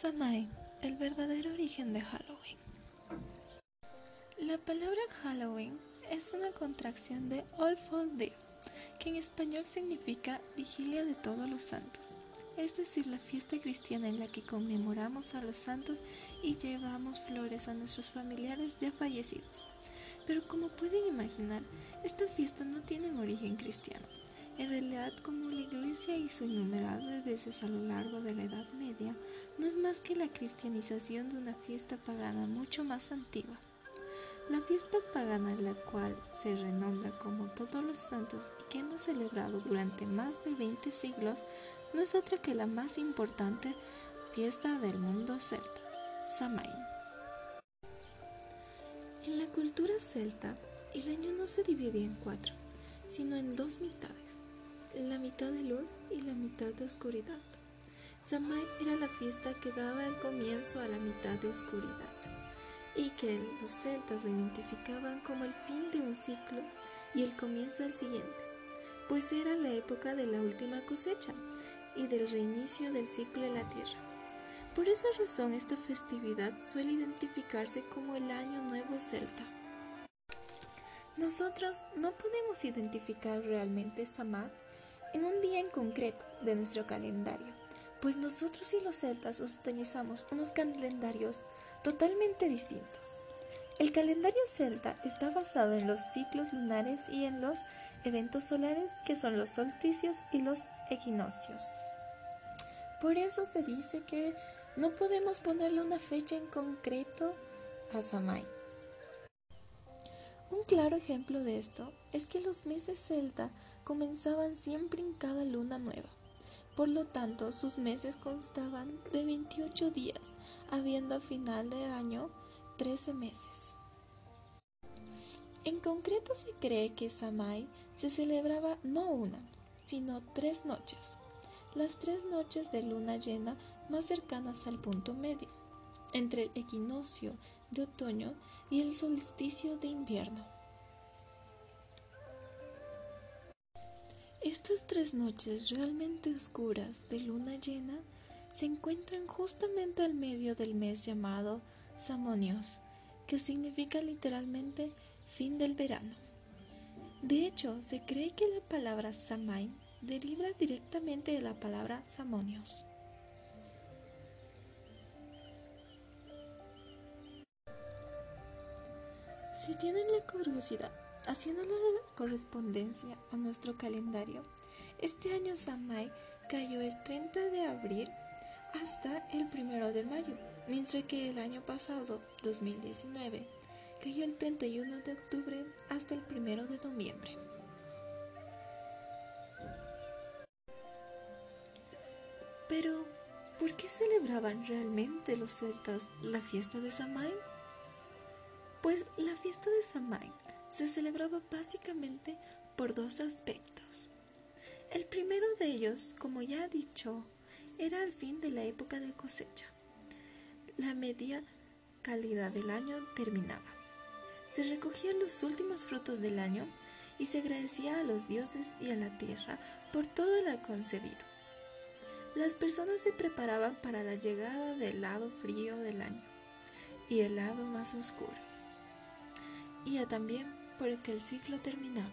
Samhain, el verdadero origen de Halloween. La palabra Halloween es una contracción de All Falls Day, que en español significa Vigilia de Todos los Santos, es decir, la fiesta cristiana en la que conmemoramos a los santos y llevamos flores a nuestros familiares ya fallecidos. Pero como pueden imaginar, esta fiesta no tiene un origen cristiano. En realidad, como la Iglesia hizo innumerables veces a lo largo de la Edad Media, no es más que la cristianización de una fiesta pagana mucho más antigua. La fiesta pagana, la cual se renombra como Todos los Santos y que hemos celebrado durante más de 20 siglos, no es otra que la más importante fiesta del mundo celta, Samhain. En la cultura celta, el año no se dividía en cuatro, sino en dos mitades la mitad de luz y la mitad de oscuridad. Samhain era la fiesta que daba el comienzo a la mitad de oscuridad y que los celtas lo identificaban como el fin de un ciclo y el comienzo del siguiente, pues era la época de la última cosecha y del reinicio del ciclo de la tierra. Por esa razón esta festividad suele identificarse como el Año Nuevo Celta. Nosotros no podemos identificar realmente Samhain en un día en concreto de nuestro calendario, pues nosotros y los celtas utilizamos unos calendarios totalmente distintos. El calendario celta está basado en los ciclos lunares y en los eventos solares que son los solsticios y los equinoccios. Por eso se dice que no podemos ponerle una fecha en concreto a Samhain. Un claro ejemplo de esto es que los meses celta comenzaban siempre en cada luna nueva. Por lo tanto, sus meses constaban de 28 días, habiendo a final del año 13 meses. En concreto se cree que Samhain se celebraba no una, sino tres noches, las tres noches de luna llena más cercanas al punto medio, entre el equinoccio de otoño y el solsticio de invierno. Estas tres noches realmente oscuras de luna llena se encuentran justamente al medio del mes llamado Samonios, que significa literalmente fin del verano. De hecho, se cree que la palabra Samain deriva directamente de la palabra Samonios. Si tienen la curiosidad, haciendo la correspondencia a nuestro calendario, este año Samay cayó el 30 de abril hasta el 1 de mayo, mientras que el año pasado, 2019, cayó el 31 de octubre hasta el 1 de noviembre. Pero, ¿por qué celebraban realmente los celtas la fiesta de Samhain? Pues la fiesta de Samhain se celebraba básicamente por dos aspectos. El primero de ellos, como ya he dicho, era el fin de la época de cosecha. La media calidad del año terminaba. Se recogían los últimos frutos del año y se agradecía a los dioses y a la tierra por todo lo concebido. Las personas se preparaban para la llegada del lado frío del año y el lado más oscuro y también porque el ciclo terminaba.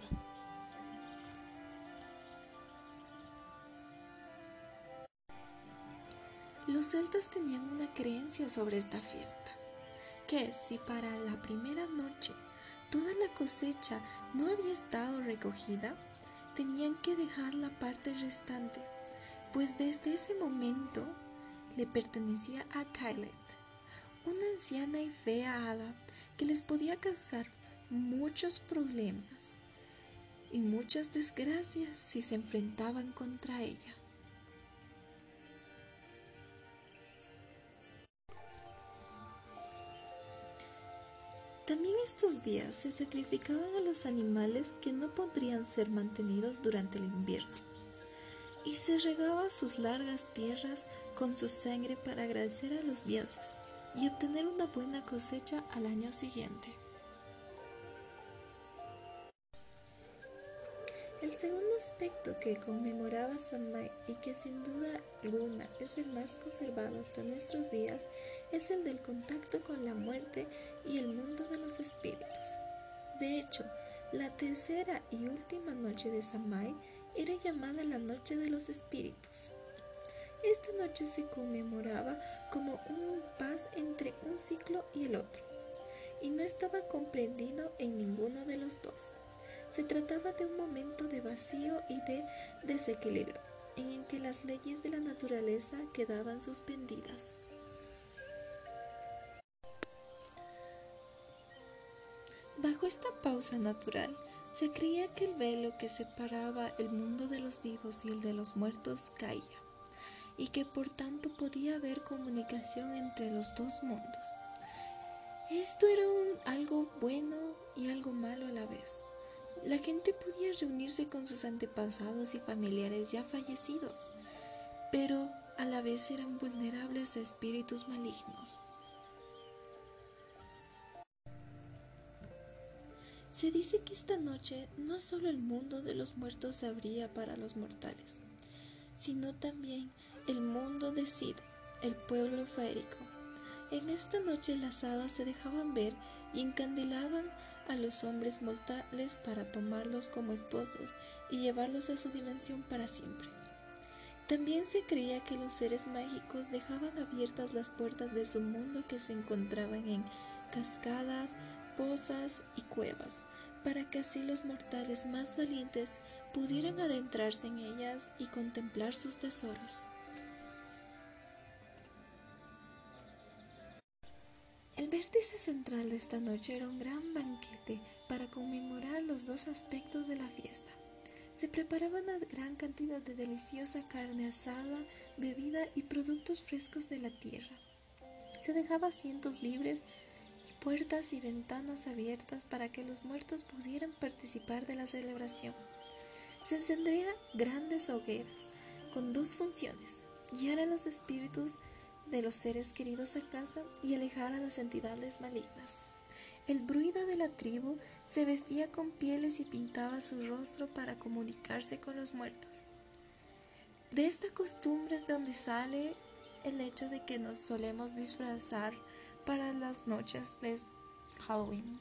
Los celtas tenían una creencia sobre esta fiesta, que si para la primera noche toda la cosecha no había estado recogida, tenían que dejar la parte restante, pues desde ese momento le pertenecía a Kylet, una anciana y fea hada que les podía causar muchos problemas y muchas desgracias si se enfrentaban contra ella. También estos días se sacrificaban a los animales que no podrían ser mantenidos durante el invierno y se regaba sus largas tierras con su sangre para agradecer a los dioses y obtener una buena cosecha al año siguiente. El segundo aspecto que conmemoraba Samhain y que sin duda alguna es el más conservado hasta nuestros días es el del contacto con la muerte y el mundo de los espíritus. De hecho, la tercera y última noche de Samhain era llamada la Noche de los Espíritus. Esta noche se conmemoraba como un paz entre un ciclo y el otro, y no estaba comprendido en ninguno de los dos. Se trataba de un momento de vacío y de desequilibrio, en el que las leyes de la naturaleza quedaban suspendidas. Bajo esta pausa natural, se creía que el velo que separaba el mundo de los vivos y el de los muertos caía, y que por tanto podía haber comunicación entre los dos mundos. Esto era algo bueno y algo malo a la vez. La gente podía reunirse con sus antepasados y familiares ya fallecidos, pero a la vez eran vulnerables a espíritus malignos. Se dice que esta noche no solo el mundo de los muertos se abría para los mortales, sino también el mundo de Sid, el pueblo faérico. En esta noche las hadas se dejaban ver y encandilaban a los hombres mortales para tomarlos como esposos y llevarlos a su dimensión para siempre. También se creía que los seres mágicos dejaban abiertas las puertas de su mundo que se encontraban en cascadas, pozas y cuevas, para que así los mortales más valientes pudieran adentrarse en ellas y contemplar sus tesoros. El vértice central de esta noche era un gran banquete para conmemorar los dos aspectos de la fiesta. Se preparaba una gran cantidad de deliciosa carne asada, bebida y productos frescos de la tierra. Se dejaba asientos libres y puertas y ventanas abiertas para que los muertos pudieran participar de la celebración. Se encenderían grandes hogueras con dos funciones, guiar a los espíritus de los seres queridos a casa y alejar a las entidades malignas. El bruida de la tribu se vestía con pieles y pintaba su rostro para comunicarse con los muertos. De esta costumbre es donde sale el hecho de que nos solemos disfrazar para las noches de Halloween.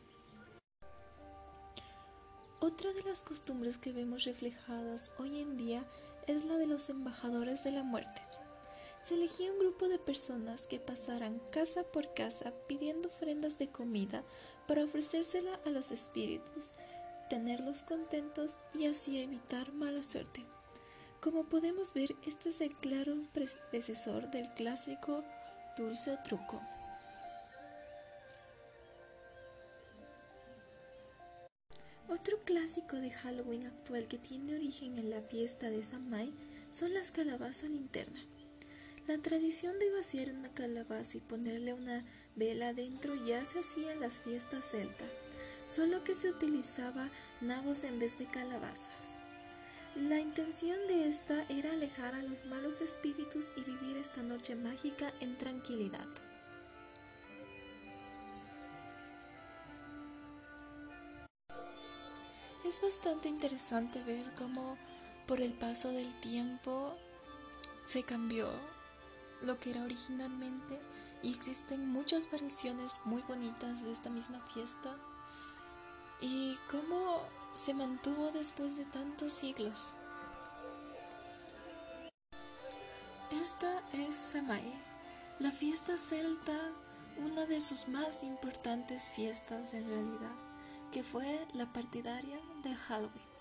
Otra de las costumbres que vemos reflejadas hoy en día es la de los embajadores de la muerte. Se elegía un grupo de personas que pasaran casa por casa pidiendo ofrendas de comida para ofrecérsela a los espíritus, tenerlos contentos y así evitar mala suerte. Como podemos ver, este es el claro predecesor del clásico dulce o truco. Otro clásico de Halloween actual que tiene origen en la fiesta de Samhain son las calabazas linterna. La tradición de vaciar una calabaza y ponerle una vela dentro ya se hacía en las fiestas celtas, solo que se utilizaba nabos en vez de calabazas. La intención de esta era alejar a los malos espíritus y vivir esta noche mágica en tranquilidad. Es bastante interesante ver cómo por el paso del tiempo se cambió lo que era originalmente y existen muchas variaciones muy bonitas de esta misma fiesta y cómo se mantuvo después de tantos siglos. Esta es Samhain, la fiesta celta, una de sus más importantes fiestas en realidad, que fue la partidaria de Halloween.